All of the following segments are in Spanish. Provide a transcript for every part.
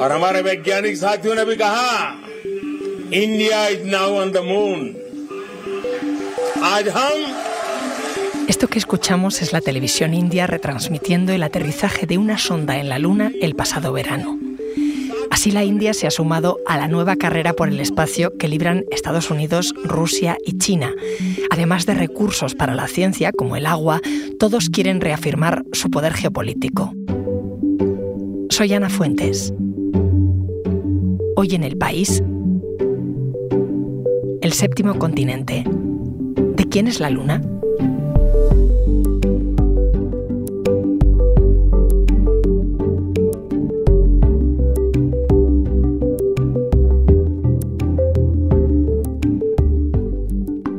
और हमारे वैज्ञानिक साथियों ने भी कहा India is now on the moon आज हम Esto que escuchamos es la televisión india retransmitiendo el aterrizaje de una sonda en la Luna el pasado verano. Así la India se ha sumado a la nueva carrera por el espacio que libran Estados Unidos, Rusia y China. Además de recursos para la ciencia, como el agua, todos quieren reafirmar su poder geopolítico. Soy Ana Fuentes. Hoy en el país, el séptimo continente. ¿De quién es la Luna?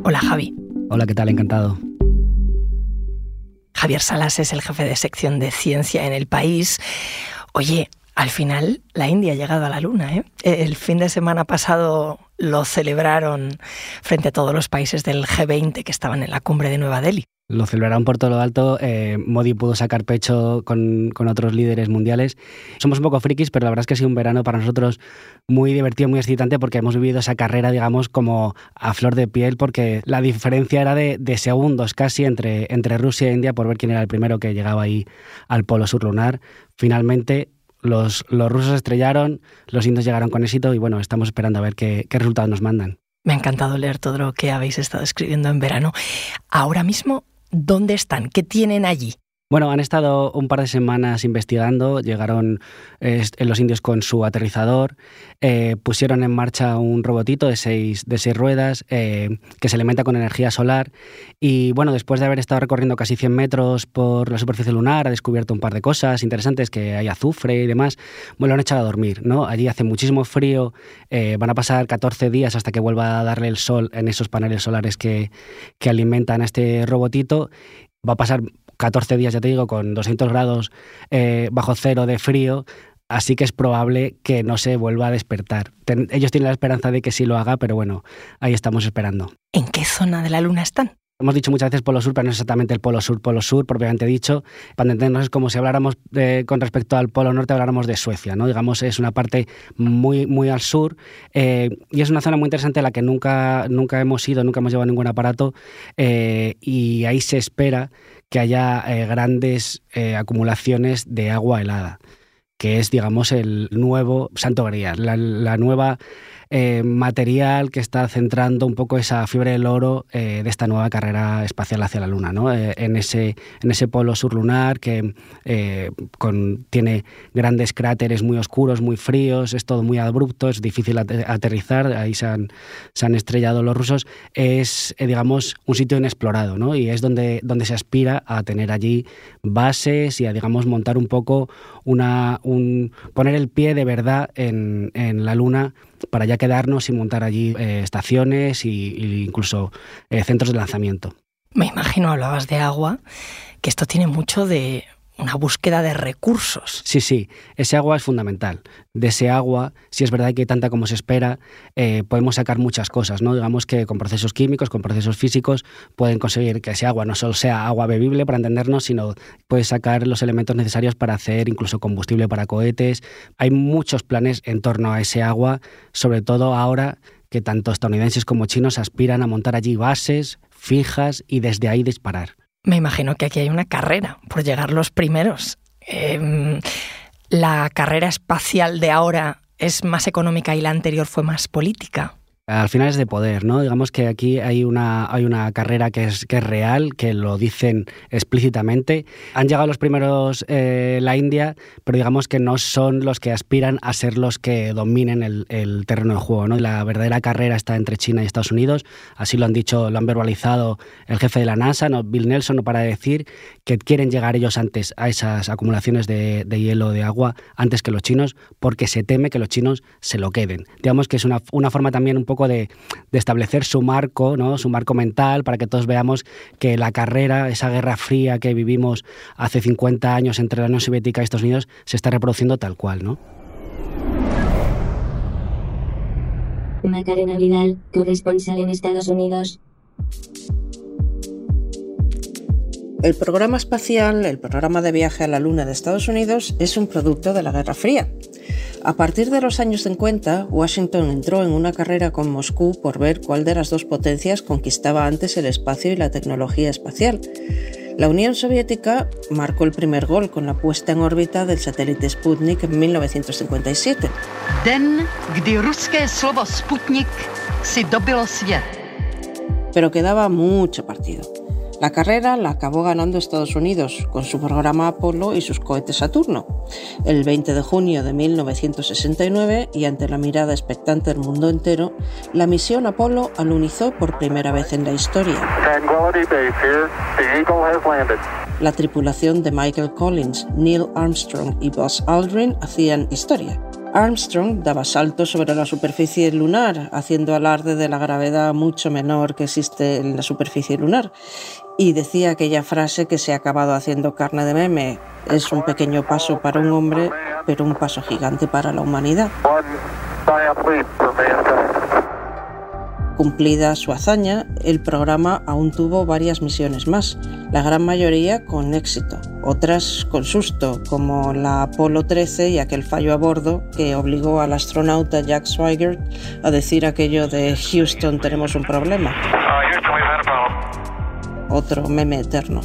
Hola Javi. Hola, ¿qué tal? Encantado. Javier Salas es el jefe de sección de ciencia en el país. Oye, al final la India ha llegado a la Luna. ¿eh? El fin de semana pasado lo celebraron frente a todos los países del G20 que estaban en la cumbre de Nueva Delhi. Lo celebraron por todo lo alto. Eh, Modi pudo sacar pecho con, con, otros líderes mundiales. Somos un poco frikis, pero la verdad es que ha sido un verano para nosotros muy divertido, muy excitante, porque hemos vivido esa carrera, digamos, como a flor de piel, porque la diferencia era de, de segundos casi entre, entre Rusia e India por ver quién era el primero que llegaba ahí al polo sur lunar. Finalmente, los, los, rusos estrellaron, los indios llegaron con éxito y bueno, estamos esperando a ver qué, qué, resultados nos mandan. Me ha encantado leer todo lo que habéis estado escribiendo en verano. Ahora mismo, ¿dónde están? ¿Qué tienen allí? Bueno, han estado un par de semanas investigando, llegaron eh, los indios con su aterrizador, eh, pusieron en marcha un robotito de seis, de seis ruedas eh, que se alimenta con energía solar y bueno, después de haber estado recorriendo casi 100 metros por la superficie lunar, ha descubierto un par de cosas interesantes, que hay azufre y demás, bueno, lo han echado a dormir, ¿no? Allí hace muchísimo frío, van a pasar 14 días hasta que vuelva a darle el sol en esos paneles solares que, que alimentan a este robotito va a pasar 14 días, ya te digo, con 200 grados eh, bajo cero de frío, así que es probable que no se vuelva a despertar. Ten, ellos tienen la esperanza de que sí lo haga, pero bueno, ahí estamos esperando. ¿En qué zona de la Luna están? Hemos dicho muchas veces polo sur, pero no es exactamente el polo sur, polo sur, propiamente dicho. Para entendernos es como si habláramos de, con respecto al polo norte, habláramos de Suecia, ¿no? Digamos, es una parte muy, muy al sur eh, y es una zona muy interesante a la que nunca, nunca hemos ido, nunca hemos llevado ningún aparato eh, y ahí se espera que haya eh, grandes eh, acumulaciones de agua helada, que es, digamos, el nuevo Santo Grial, la, la nueva eh, material que está centrando un poco esa fiebre del oro eh, de esta nueva carrera espacial hacia la Luna, ¿no? eh, en, ese, en ese polo sur lunar que tiene grandes cráteres muy oscuros, muy fríos, es todo muy abrupto, es difícil aterrizar, ahí se han, se han estrellado los rusos, es, digamos, un sitio inexplorado, ¿no? Y es donde, donde se aspira a tener allí bases y a, digamos, montar un poco una, un, poner el pie de verdad en, en la Luna para ya quedarnos y montar allí eh, estaciones e incluso eh, centros de lanzamiento. Me imagino, hablabas de agua, que esto tiene mucho de una búsqueda de recursos. Sí, sí, ese agua es fundamental. De ese agua, si es verdad que tanta como se espera, eh, podemos sacar muchas cosas, ¿no? Digamos que con procesos químicos, con procesos físicos, pueden conseguir que ese agua no solo sea agua bebible para entendernos, sino puede sacar los elementos necesarios para hacer incluso combustible para cohetes. Hay muchos planes en torno a ese agua, sobre todo ahora que tanto estadounidenses como chinos aspiran a montar allí bases fijas y desde ahí disparar. Me imagino que aquí hay una carrera por llegar los primeros. Eh, ¿La carrera espacial de ahora es más económica y la anterior fue más política? Al final es de poder, ¿no? Digamos que aquí hay una, hay una carrera que es, que es real, que lo dicen explícitamente. Han llegado los primeros eh, la India, pero digamos que no son los que aspiran a ser los que dominen el, el terreno de juego, ¿no? La verdadera carrera está entre China y Estados Unidos, así lo han dicho, lo han verbalizado el jefe de la NASA, ¿no? Bill Nelson, no para decir que quieren llegar ellos antes a esas acumulaciones de, hielo, de agua, antes que los chinos, porque se teme que los chinos se lo queden. Digamos que es una, forma también un poco de, de, establecer su marco, ¿no? su marco mental, para que todos veamos que la carrera, esa guerra fría que vivimos hace 50 años entre la Unión Soviética y Estados Unidos, se está reproduciendo tal cual. ¿no? Macarena Vidal, corresponsal en Estados Unidos. El programa espacial, el programa de viaje a la Luna de Estados Unidos, es un producto de la Guerra Fría. A partir de los años 50, Washington entró en una carrera con Moscú por ver cuál de las dos potencias conquistaba antes el espacio y la tecnología espacial. La Unión Soviética marcó el primer gol con la puesta en órbita del satélite Sputnik en 1957. Pero quedaba mucho partido. La carrera la acabó ganando Estados Unidos con su programa Apolo y sus cohetes Saturno. El 20 de junio de 1969 y ante la mirada expectante del mundo entero, la misión Apolo alunizó por primera vez en la historia. La tripulación de Michael Collins, Neil Armstrong y Buzz Aldrin hacían historia. Armstrong daba saltos sobre la superficie lunar, haciendo alarde de la gravedad mucho menor que existe en la superficie lunar, y decía aquella frase que se ha acabado haciendo carne de meme, es un pequeño paso para un hombre, pero un paso gigante para la humanidad. Cumplida su hazaña, el programa aún tuvo varias misiones más, la gran mayoría con éxito, otras con susto, como la Apolo 13 y aquel fallo a bordo que obligó al astronauta Jack Swigert a decir aquello de Houston tenemos un problema otro meme eterno.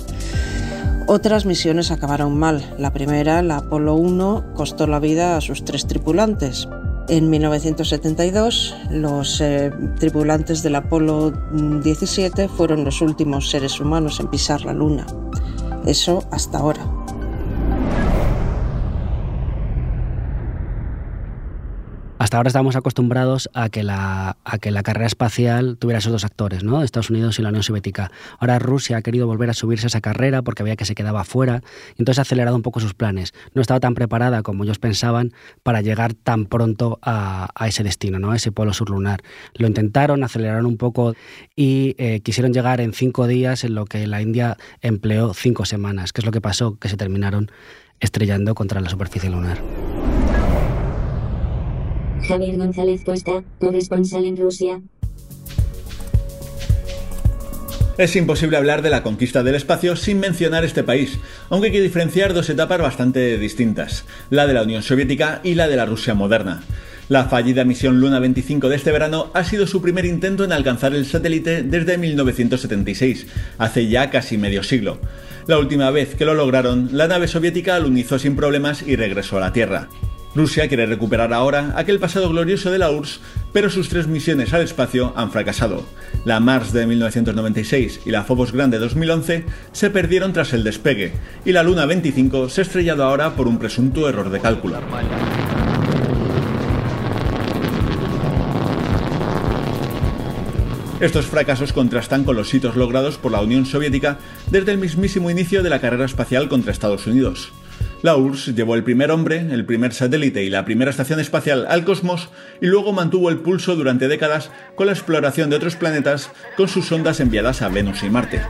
Otras misiones acabaron mal. La primera, la Apolo 1, costó la vida a sus tres tripulantes. En 1972, los eh, tripulantes del Apolo 17 fueron los últimos seres humanos en pisar la Luna. Eso hasta ahora. Hasta ahora estábamos acostumbrados a que, la, a que la carrera espacial tuviera esos dos actores, ¿no? Estados Unidos y la Unión Soviética. Ahora Rusia ha querido volver a subirse a esa carrera porque veía que se quedaba fuera y entonces ha acelerado un poco sus planes. No estaba tan preparada como ellos pensaban para llegar tan pronto a, ese destino, ¿no? A ese polo sur lunar. Lo intentaron, aceleraron un poco y eh, quisieron llegar en cinco días en lo que la India empleó cinco semanas. ¿Qué es lo que pasó? Que se terminaron estrellando contra la superficie lunar. Javier González Costa, corresponsal en Rusia. Es imposible hablar de la conquista del espacio sin mencionar este país, aunque hay que diferenciar dos etapas bastante distintas, la de la Unión Soviética y la de la Rusia moderna. La fallida misión Luna 25 de este verano ha sido su primer intento en alcanzar el satélite desde 1976, hace ya casi medio siglo. La última vez que lo lograron, la nave soviética alunizó sin problemas y regresó a la Tierra. Rusia quiere recuperar ahora aquel pasado glorioso de la URSS, pero sus tres misiones al espacio han fracasado. La Mars de 1996 y la Phobos Grande 2011 se perdieron tras el despegue, y la Luna 25 se ha estrellado ahora por un presunto error de cálculo. Estos fracasos contrastan con los hitos logrados por la Unión Soviética desde el mismísimo inicio de la carrera espacial contra Estados Unidos. La URSS llevó el primer hombre, el primer satélite y la primera estación espacial al cosmos y luego mantuvo el pulso durante décadas con la exploración de otros planetas con sus sondas enviadas a Venus y Marte.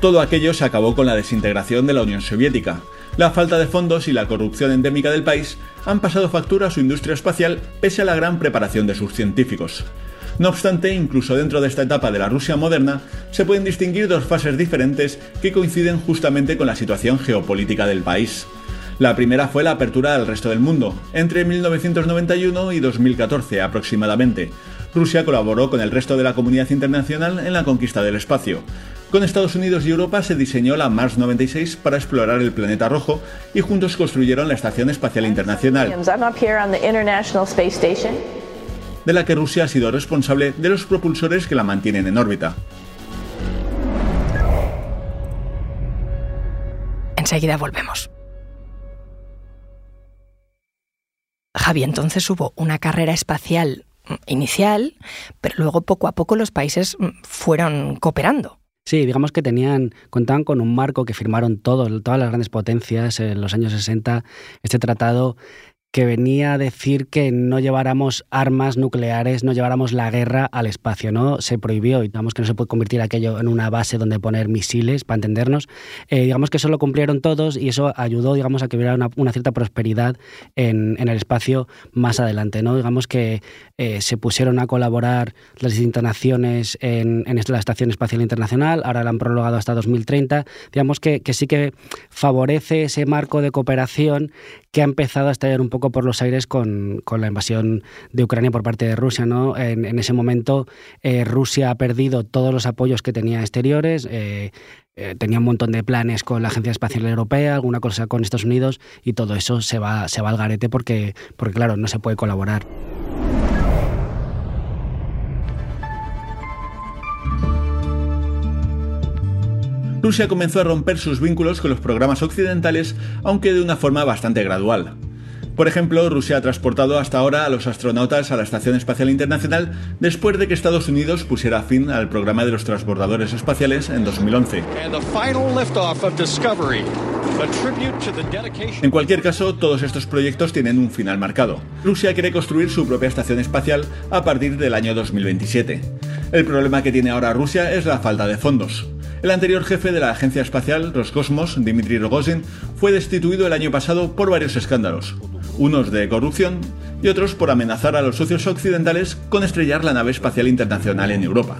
Todo aquello se acabó con la desintegración de la Unión Soviética. La falta de fondos y la corrupción endémica del país han pasado factura a su industria espacial pese a la gran preparación de sus científicos. No obstante, incluso dentro de esta etapa de la Rusia moderna, se pueden distinguir dos fases diferentes que coinciden justamente con la situación geopolítica del país. La primera fue la apertura al resto del mundo, entre 1991 y 2014 aproximadamente. Rusia colaboró con el resto de la comunidad internacional en la conquista del espacio. Con Estados Unidos y Europa se diseñó la Mars 96 para explorar el planeta rojo y juntos construyeron la Estación Espacial Internacional de la que Rusia ha sido responsable de los propulsores que la mantienen en órbita. Enseguida volvemos. Javi, entonces hubo una carrera espacial inicial, pero luego poco a poco los países fueron cooperando. Sí, digamos que tenían, contaban con un marco que firmaron todos, todas las grandes potencias en los años 60, este tratado que venía a decir que no lleváramos armas nucleares, no lleváramos la guerra al espacio, ¿no? Se prohibió, y digamos que no se puede convertir aquello en una base donde poner misiles, para entendernos. Eh, digamos que eso lo cumplieron todos y eso ayudó, digamos, a que hubiera una, cierta prosperidad en, el espacio más adelante, ¿no? Digamos que eh, se pusieron a colaborar las distintas naciones en, la Estación Espacial Internacional, ahora la han prolongado hasta 2030. Digamos que sí que favorece ese marco de cooperación que ha empezado a estallar un poco por los aires con, la invasión de Ucrania por parte de Rusia. ¿no? En, ese momento eh, Rusia ha perdido todos los apoyos que tenía exteriores. Eh, eh, tenía un montón de planes con la Agencia Espacial Europea, alguna cosa con Estados Unidos y todo eso se va, se va al garete porque, porque, claro, no se puede colaborar. Rusia comenzó a romper sus vínculos con los programas occidentales, aunque de una forma bastante gradual. Por ejemplo, Rusia ha transportado hasta ahora a los astronautas a la Estación Espacial Internacional después de que Estados Unidos pusiera fin al programa de los transbordadores espaciales en 2011. En cualquier caso, todos estos proyectos tienen un final marcado. Rusia quiere construir su propia estación espacial a partir del año 2027. El problema que tiene ahora Rusia es la falta de fondos. El anterior jefe de la agencia espacial Roscosmos, Dmitry Rogozin, fue destituido el año pasado por varios escándalos, unos de corrupción y otros por amenazar a los socios occidentales con estrellar la nave espacial internacional en Europa.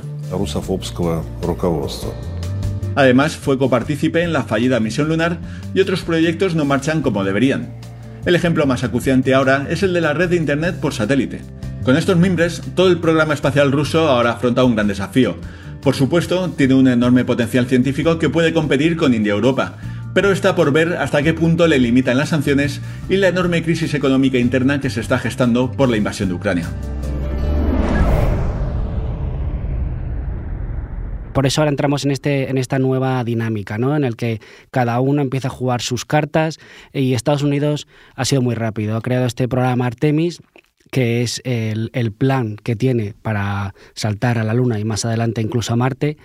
Además, fue copartícipe en la fallida misión lunar y otros proyectos no marchan como deberían. El ejemplo más acuciante ahora es el de la red de Internet por satélite. Con estos mimbres, todo el programa espacial ruso ahora afronta un gran desafío, por supuesto, tiene un enorme potencial científico que puede competir con India-Europa, pero está por ver hasta qué punto le limitan las sanciones y la enorme crisis económica interna que se está gestando por la invasión de Ucrania. Por eso ahora entramos en, este, en esta nueva dinámica, ¿no? en el que cada uno empieza a jugar sus cartas y Estados Unidos ha sido muy rápido. Ha creado este programa Artemis que es el, plan que tiene para saltar a la Luna y más adelante incluso a Marte,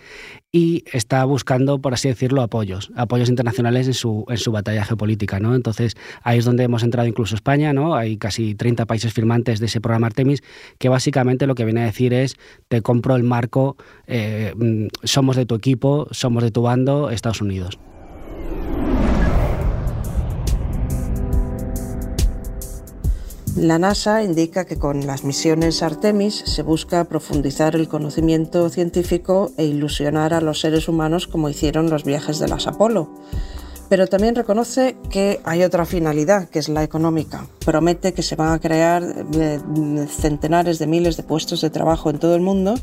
y está buscando, por así decirlo, apoyos, apoyos internacionales en su, en su batalla geopolítica. ¿no? Entonces, ahí es donde hemos entrado incluso España, ¿no? hay casi 30 países firmantes de ese programa Artemis, que básicamente lo que viene a decir es, te compro el marco, eh, mm, somos de tu equipo, somos de tu bando, Estados Unidos. La NASA indica que con las misiones Artemis se busca profundizar el conocimiento científico e ilusionar a los seres humanos como hicieron los viajes de las Apolo pero también reconoce que hay otra finalidad, que es la económica. Promete que se van a crear eh, centenares de miles de puestos de trabajo en todo el mundo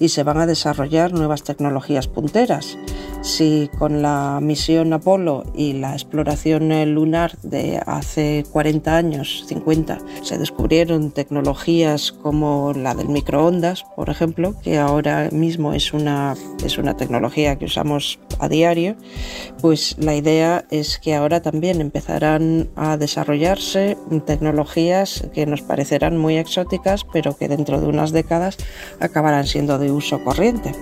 y se van a desarrollar nuevas tecnologías punteras. Si con la misión Apolo y la exploración lunar de hace 40 años, 50, se descubrieron tecnologías como la del microondas, por ejemplo, que ahora mismo es una, es una tecnología que usamos a diario, pues la idea es que ahora también empezarán a desarrollarse tecnologías que nos parecerán muy exóticas, pero que dentro de unas décadas acabarán siendo de uso corriente.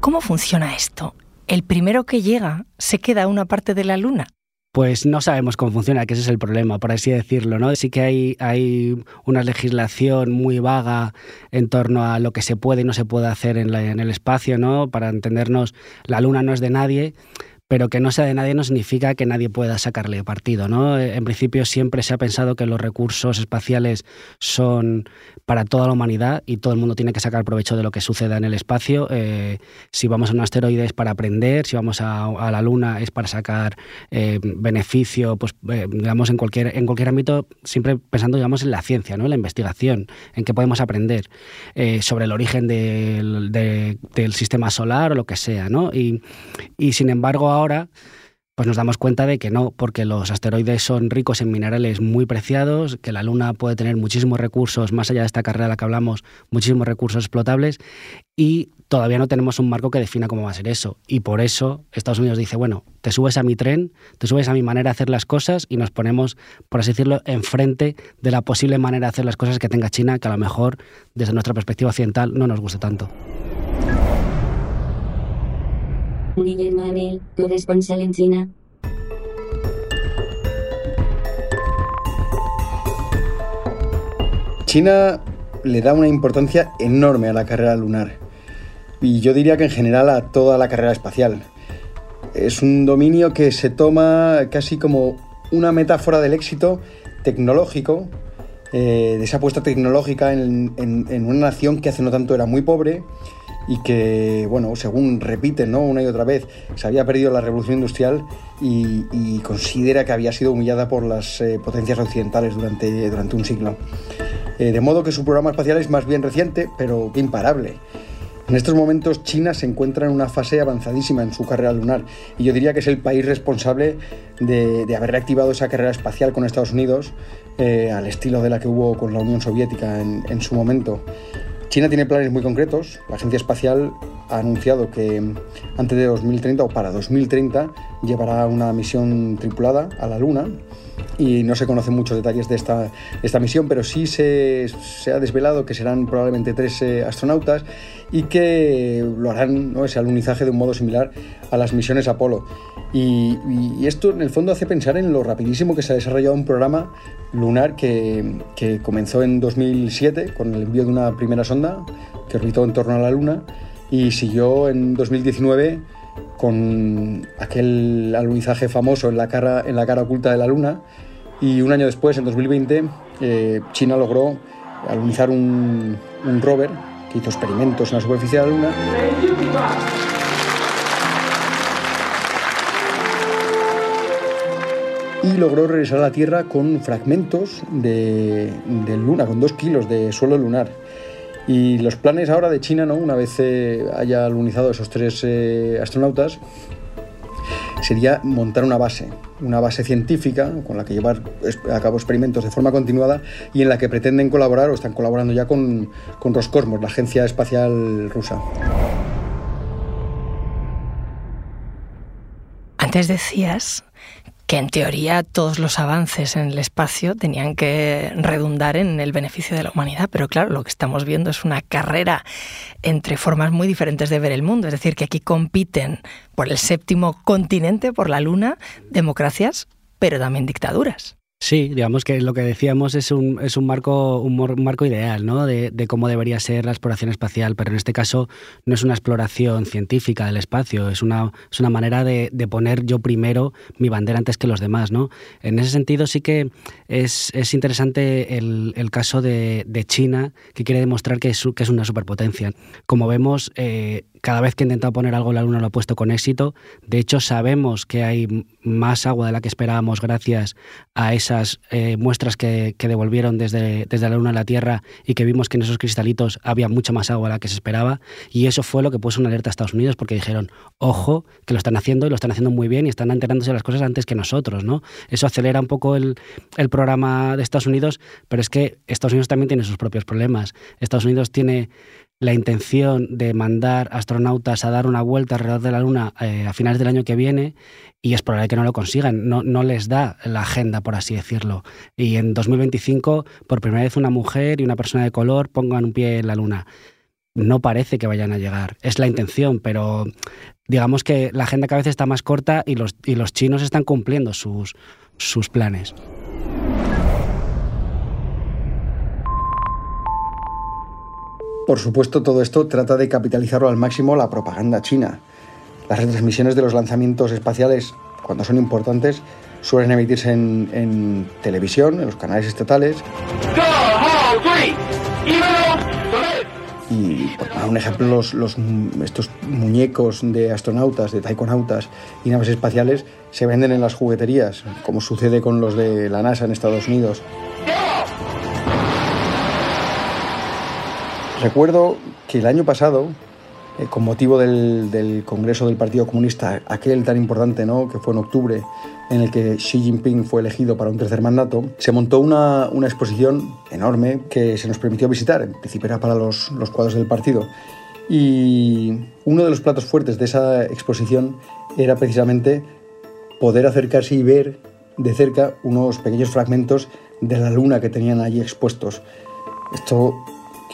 ¿Cómo funciona esto? ¿El primero que llega se queda a una parte de la Luna? Pues no sabemos cómo funciona, que ese es el problema, por así decirlo. ¿no? Sí que hay, hay una legislación muy vaga en torno a lo que se puede y no se puede hacer en, en el espacio, ¿no? Para entendernos, la Luna no es de nadie, pero que no sea de nadie no significa que nadie pueda sacarle partido. ¿no? En principio siempre se ha pensado que los recursos espaciales son para toda la humanidad y todo el mundo tiene que sacar provecho de lo que suceda en el espacio. Eh, si vamos a un asteroide es para aprender, si vamos a, la Luna es para sacar eh, beneficio, pues eh, digamos en cualquier, en cualquier ámbito, siempre pensando digamos en la ciencia, ¿no? en la investigación, en qué podemos aprender sobre el origen del, del, sistema solar o lo que sea. ¿no? Y, y sin embargo ahora pues nos damos cuenta de que no, porque los asteroides son ricos en minerales muy preciados, que la Luna puede tener muchísimos recursos, más allá de esta carrera de la que hablamos, muchísimos recursos explotables, y todavía no tenemos un marco que defina cómo va a ser eso. Y por eso Estados Unidos dice, bueno, te subes a mi tren, te subes a mi manera de hacer las cosas y nos ponemos, por así decirlo, enfrente de la posible manera de hacer las cosas que tenga China, que a lo mejor desde nuestra perspectiva occidental no nos guste tanto. Guillermo Abel, corresponsal en China. China le da una importancia enorme a la carrera lunar y yo diría que en general a toda la carrera espacial. Es un dominio que se toma casi como una metáfora del éxito tecnológico, eh, de esa apuesta tecnológica en, en una nación que hace no tanto era muy pobre y que, bueno, según repiten ¿no? una y otra vez, se había perdido la revolución industrial y, considera que había sido humillada por las eh, potencias occidentales durante, durante un siglo. Eh, de modo que su programa espacial es más bien reciente, pero imparable. En estos momentos China se encuentra en una fase avanzadísima en su carrera lunar y yo diría que es el país responsable de, haber reactivado esa carrera espacial con Estados Unidos eh, al estilo de la que hubo con la Unión Soviética en, su momento. China tiene planes muy concretos. La Agencia Espacial ha anunciado que antes de 2030 o para 2030 llevará una misión tripulada a la Luna y no se conocen muchos detalles de esta, esta misión, pero sí se, se, ha desvelado que serán probablemente tres eh, astronautas y que lo harán ¿no? ese alunizaje de un modo similar a las misiones Apolo. Y, esto en el fondo hace pensar en lo rapidísimo que se ha desarrollado un programa lunar que, que comenzó en 2007 con el envío de una primera sonda que orbitó en torno a la Luna y siguió en 2019 con aquel alunizaje famoso en la cara, en la cara oculta de la Luna y un año después, en 2020, eh, China logró alunizar un, un rover que hizo experimentos en la superficie de la Luna. Y logró regresar a la Tierra con fragmentos de, de Luna, con dos kilos de suelo lunar. Y los planes ahora de China, ¿no? una vez eh, haya alunizado esos tres eh, astronautas, sería montar una base, una base científica con la que llevar a cabo experimentos de forma continuada y en la que pretenden colaborar o están colaborando ya con, con Roscosmos, la agencia espacial rusa. Antes decías que en teoría todos los avances en el espacio tenían que redundar en el beneficio de la humanidad, pero claro, lo que estamos viendo es una carrera entre formas muy diferentes de ver el mundo, es decir, que aquí compiten por el séptimo continente, por la luna, democracias, pero también dictaduras. Sí, digamos que lo que decíamos es un, es un, marco, un, marco ideal ¿no? de, cómo debería ser la exploración espacial, pero en este caso no es una exploración científica del espacio, es una, es una manera de, poner yo primero mi bandera antes que los demás. ¿no? En ese sentido sí que es, interesante el, caso de, China, que quiere demostrar que es, que es una superpotencia. Como vemos, eh, cada vez que ha intentado poner algo la Luna lo ha puesto con éxito. De hecho, sabemos que hay más agua de la que esperábamos gracias a esas eh, muestras que, devolvieron desde, desde la Luna a la Tierra y que vimos que en esos cristalitos había mucha más agua de la que se esperaba. Y eso fue lo que puso una alerta a Estados Unidos porque dijeron, ojo, que lo están haciendo y lo están haciendo muy bien y están enterándose de las cosas antes que nosotros. ¿no? Eso acelera un poco el, el programa de Estados Unidos, pero es que Estados Unidos también tiene sus propios problemas. Estados Unidos tiene la intención de mandar astronautas a dar una vuelta alrededor de la Luna eh, a finales del año que viene y es probable que no lo consigan. No, no les da la agenda, por así decirlo. Y en 2025, por primera vez, una mujer y una persona de color pongan un pie en la Luna. No parece que vayan a llegar. Es la intención, pero digamos que la agenda cada vez está más corta y los, y los chinos están cumpliendo sus, sus planes. Por supuesto, todo esto trata de capitalizarlo al máximo la propaganda china. Las retransmisiones de los lanzamientos espaciales, cuando son importantes, suelen emitirse en, televisión, en los canales estatales. Y por un ejemplo, los, estos muñecos de astronautas, de taikonautas y naves espaciales se venden en las jugueterías, como sucede con los de la NASA en Estados Unidos. Recuerdo que el año pasado, eh, con motivo del, Congreso del Partido Comunista, aquel tan importante, ¿no? que fue en octubre, en el que Xi Jinping fue elegido para un tercer mandato, se montó una, exposición enorme que se nos permitió visitar. En principio era para los, los cuadros del partido. Y uno de los platos fuertes de esa exposición era precisamente poder acercarse y ver de cerca unos pequeños fragmentos de la luna que tenían allí expuestos. Esto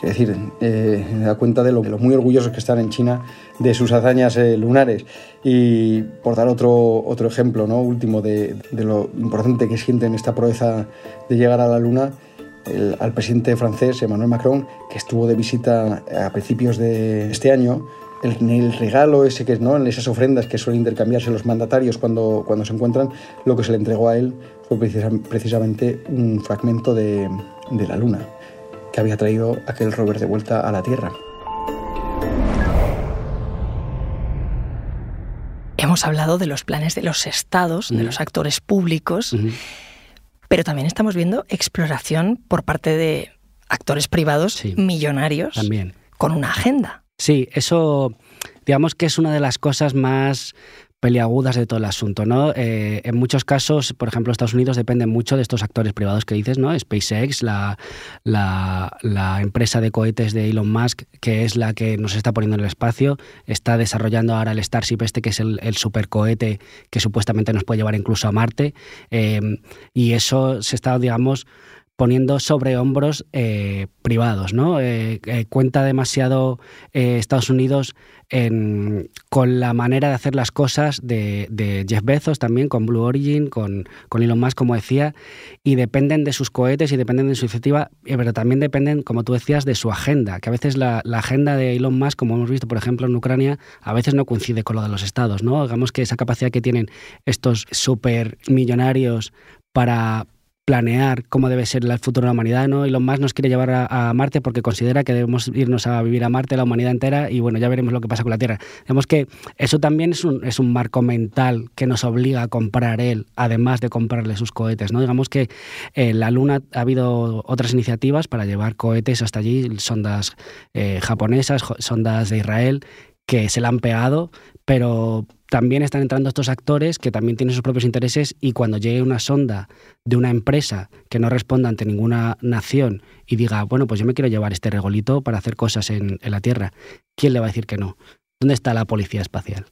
Quiero decir, eh, da cuenta de lo, muy orgullosos que están en China de sus hazañas eh, lunares. Y por dar otro, otro ejemplo ¿no? último de, lo importante que sienten esta proeza de llegar a la Luna, al presidente francés Emmanuel Macron, que estuvo de visita a principios de este año, el, regalo ese que es, ¿no? En esas ofrendas que suelen intercambiarse los mandatarios cuando, cuando se encuentran, lo que se le entregó a él fue precisamente un fragmento de, de la luna que había traído aquel rover de vuelta a la Tierra. Hemos hablado de los planes de los estados, de los actores públicos, pero también estamos viendo exploración por parte de actores privados millonarios también. con una agenda. Sí, eso digamos que es una de las cosas más peliagudas de todo el asunto, ¿no? Eh, en muchos casos, por ejemplo, Estados Unidos depende mucho de estos actores privados que dices, ¿no? SpaceX, la, la, empresa de cohetes de Elon Musk, que es la que nos está poniendo en el espacio, está desarrollando ahora el Starship este, que es el, el supercohete que supuestamente nos puede llevar incluso a Marte, eh, y eso se está, digamos, poniendo sobre hombros eh, privados. ¿no? Eh, eh, cuenta demasiado Estados Unidos con la manera de hacer las cosas de, Jeff Bezos también, con Blue Origin, con, Elon Musk, como decía, y dependen de sus cohetes y dependen de su iniciativa, pero también dependen, como tú decías, de su agenda, que a veces la, agenda de Elon Musk, como hemos visto, por ejemplo, en Ucrania, a veces no coincide con lo de los estados. ¿no? Digamos que esa capacidad que tienen estos super millonarios para, planear cómo debe ser el futuro de la humanidad, ¿no? Elon Musk nos quiere llevar a, Marte porque considera que debemos irnos a vivir a Marte, la humanidad entera, y bueno, ya veremos lo que pasa con la Tierra. Digamos que eso también es un, es un marco mental que nos obliga a comprar él, además de comprarle sus cohetes, ¿no? Digamos que en la Luna ha habido otras iniciativas para llevar cohetes hasta allí, sondas eh, japonesas, sondas de Israel, que se la han pegado, pero también están entrando estos actores que también tienen sus propios intereses y cuando llegue una sonda de una empresa que no responda ante ninguna nación y diga, bueno, pues yo me quiero llevar este regolito para hacer cosas en, la Tierra, ¿quién le va a decir que no? ¿Dónde está la policía espacial?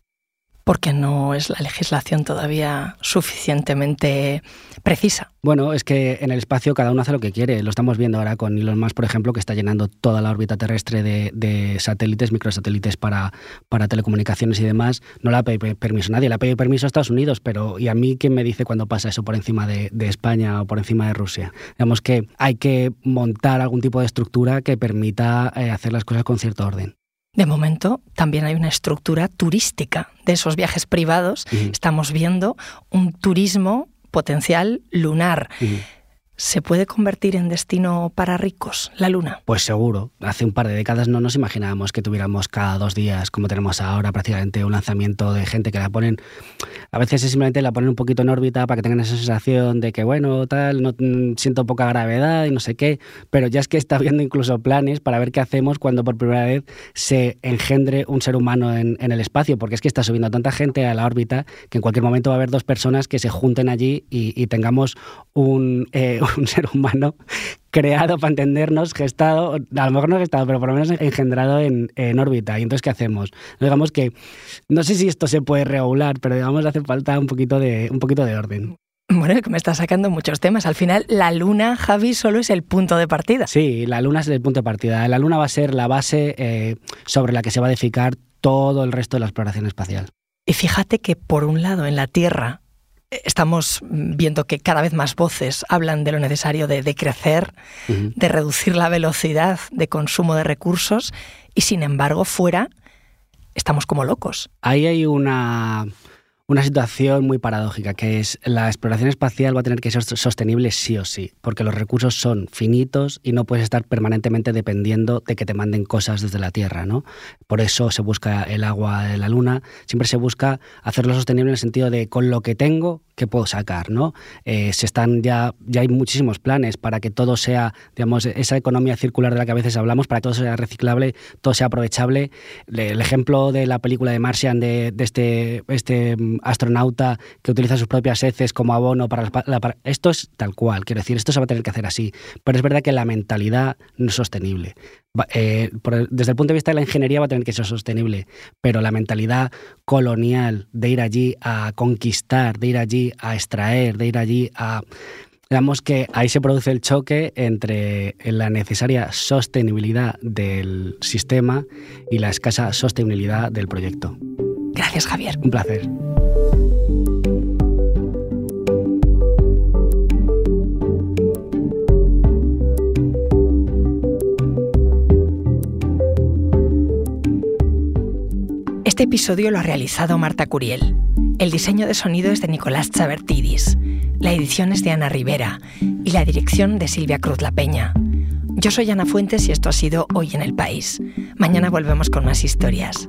Porque no es la legislación todavía suficientemente precisa. Bueno, es que en el espacio cada uno hace lo que quiere. Lo estamos viendo ahora con Elon Musk, por ejemplo, que está llenando toda la órbita terrestre de, satélites, microsatélites para, para telecomunicaciones y demás. No le ha pedido permiso a nadie, le ha pedido permiso a Estados Unidos, pero ¿y a mí quién me dice cuando pasa eso por encima de, España o por encima de Rusia? Digamos que hay que montar algún tipo de estructura que permita eh, hacer las cosas con cierto orden. De momento, también hay una estructura turística de esos viajes privados. Estamos viendo un turismo potencial lunar. ¿Se puede convertir en destino para ricos la Luna? Pues seguro. Hace un par de décadas no nos imaginábamos que tuviéramos cada dos días, como tenemos ahora, prácticamente un lanzamiento de gente que la ponen, a veces simplemente la ponen un poquito en órbita para que tengan esa sensación de que, bueno, tal, no mm, siento poca gravedad y no sé qué, pero ya es que está habiendo incluso planes para ver qué hacemos cuando por primera vez se engendre un ser humano en, el espacio, porque es que está subiendo tanta gente a la órbita que en cualquier momento va a haber dos personas que se junten allí y, tengamos un, eh, un ser humano creado para entendernos, gestado, a lo mejor no gestado, pero por lo menos engendrado en, órbita. ¿Y entonces qué hacemos? Digamos que, no sé si esto se puede regular, pero digamos hace falta un poquito de, un poquito de orden. Bueno, que me está sacando muchos temas. Al final, la luna, Javi, solo es el punto de partida. Sí, la luna es el punto de partida. La luna va a ser la base eh, sobre la que se va a edificar todo el resto de la exploración espacial. Y fíjate que, por un lado, en la Tierra estamos viendo que cada vez más voces hablan de lo necesario de, crecer, de reducir la velocidad de consumo de recursos y sin embargo fuera estamos como locos. Ahí hay una una situación muy paradójica, que es la exploración espacial va a tener que ser sostenible sí o sí, porque los recursos son finitos y no puedes estar permanentemente dependiendo de que te manden cosas desde la Tierra, ¿no? Por eso se busca el agua de la Luna, siempre se busca hacerlo sostenible en el sentido de con lo que tengo, ¿qué puedo sacar, ¿no? Eh, se están ya, ya hay muchísimos planes para que todo sea, digamos, esa economía circular de la que a veces hablamos, para que todo sea reciclable, todo sea aprovechable. El ejemplo de la película de Martian de, de este, este astronauta que utiliza sus propias heces como abono para, la, Esto es tal cual, quiero decir, esto se va a tener que hacer así. Pero es verdad que la mentalidad no es sostenible. Eh, desde el punto de vista de la ingeniería va a tener que ser sostenible, pero la mentalidad colonial de ir allí a conquistar, de ir allí a extraer, de ir allí a... Digamos que ahí se produce el choque entre la necesaria sostenibilidad del sistema y la escasa sostenibilidad del proyecto. Gracias, Javier. Un placer. Este episodio lo ha realizado Marta Curiel. El diseño de sonido es de Nicolás Chavertidis, la edición es de Ana Rivera y la dirección de Silvia Cruz La Peña. Yo soy Ana Fuentes y esto ha sido Hoy en el País. Mañana volvemos con más historias.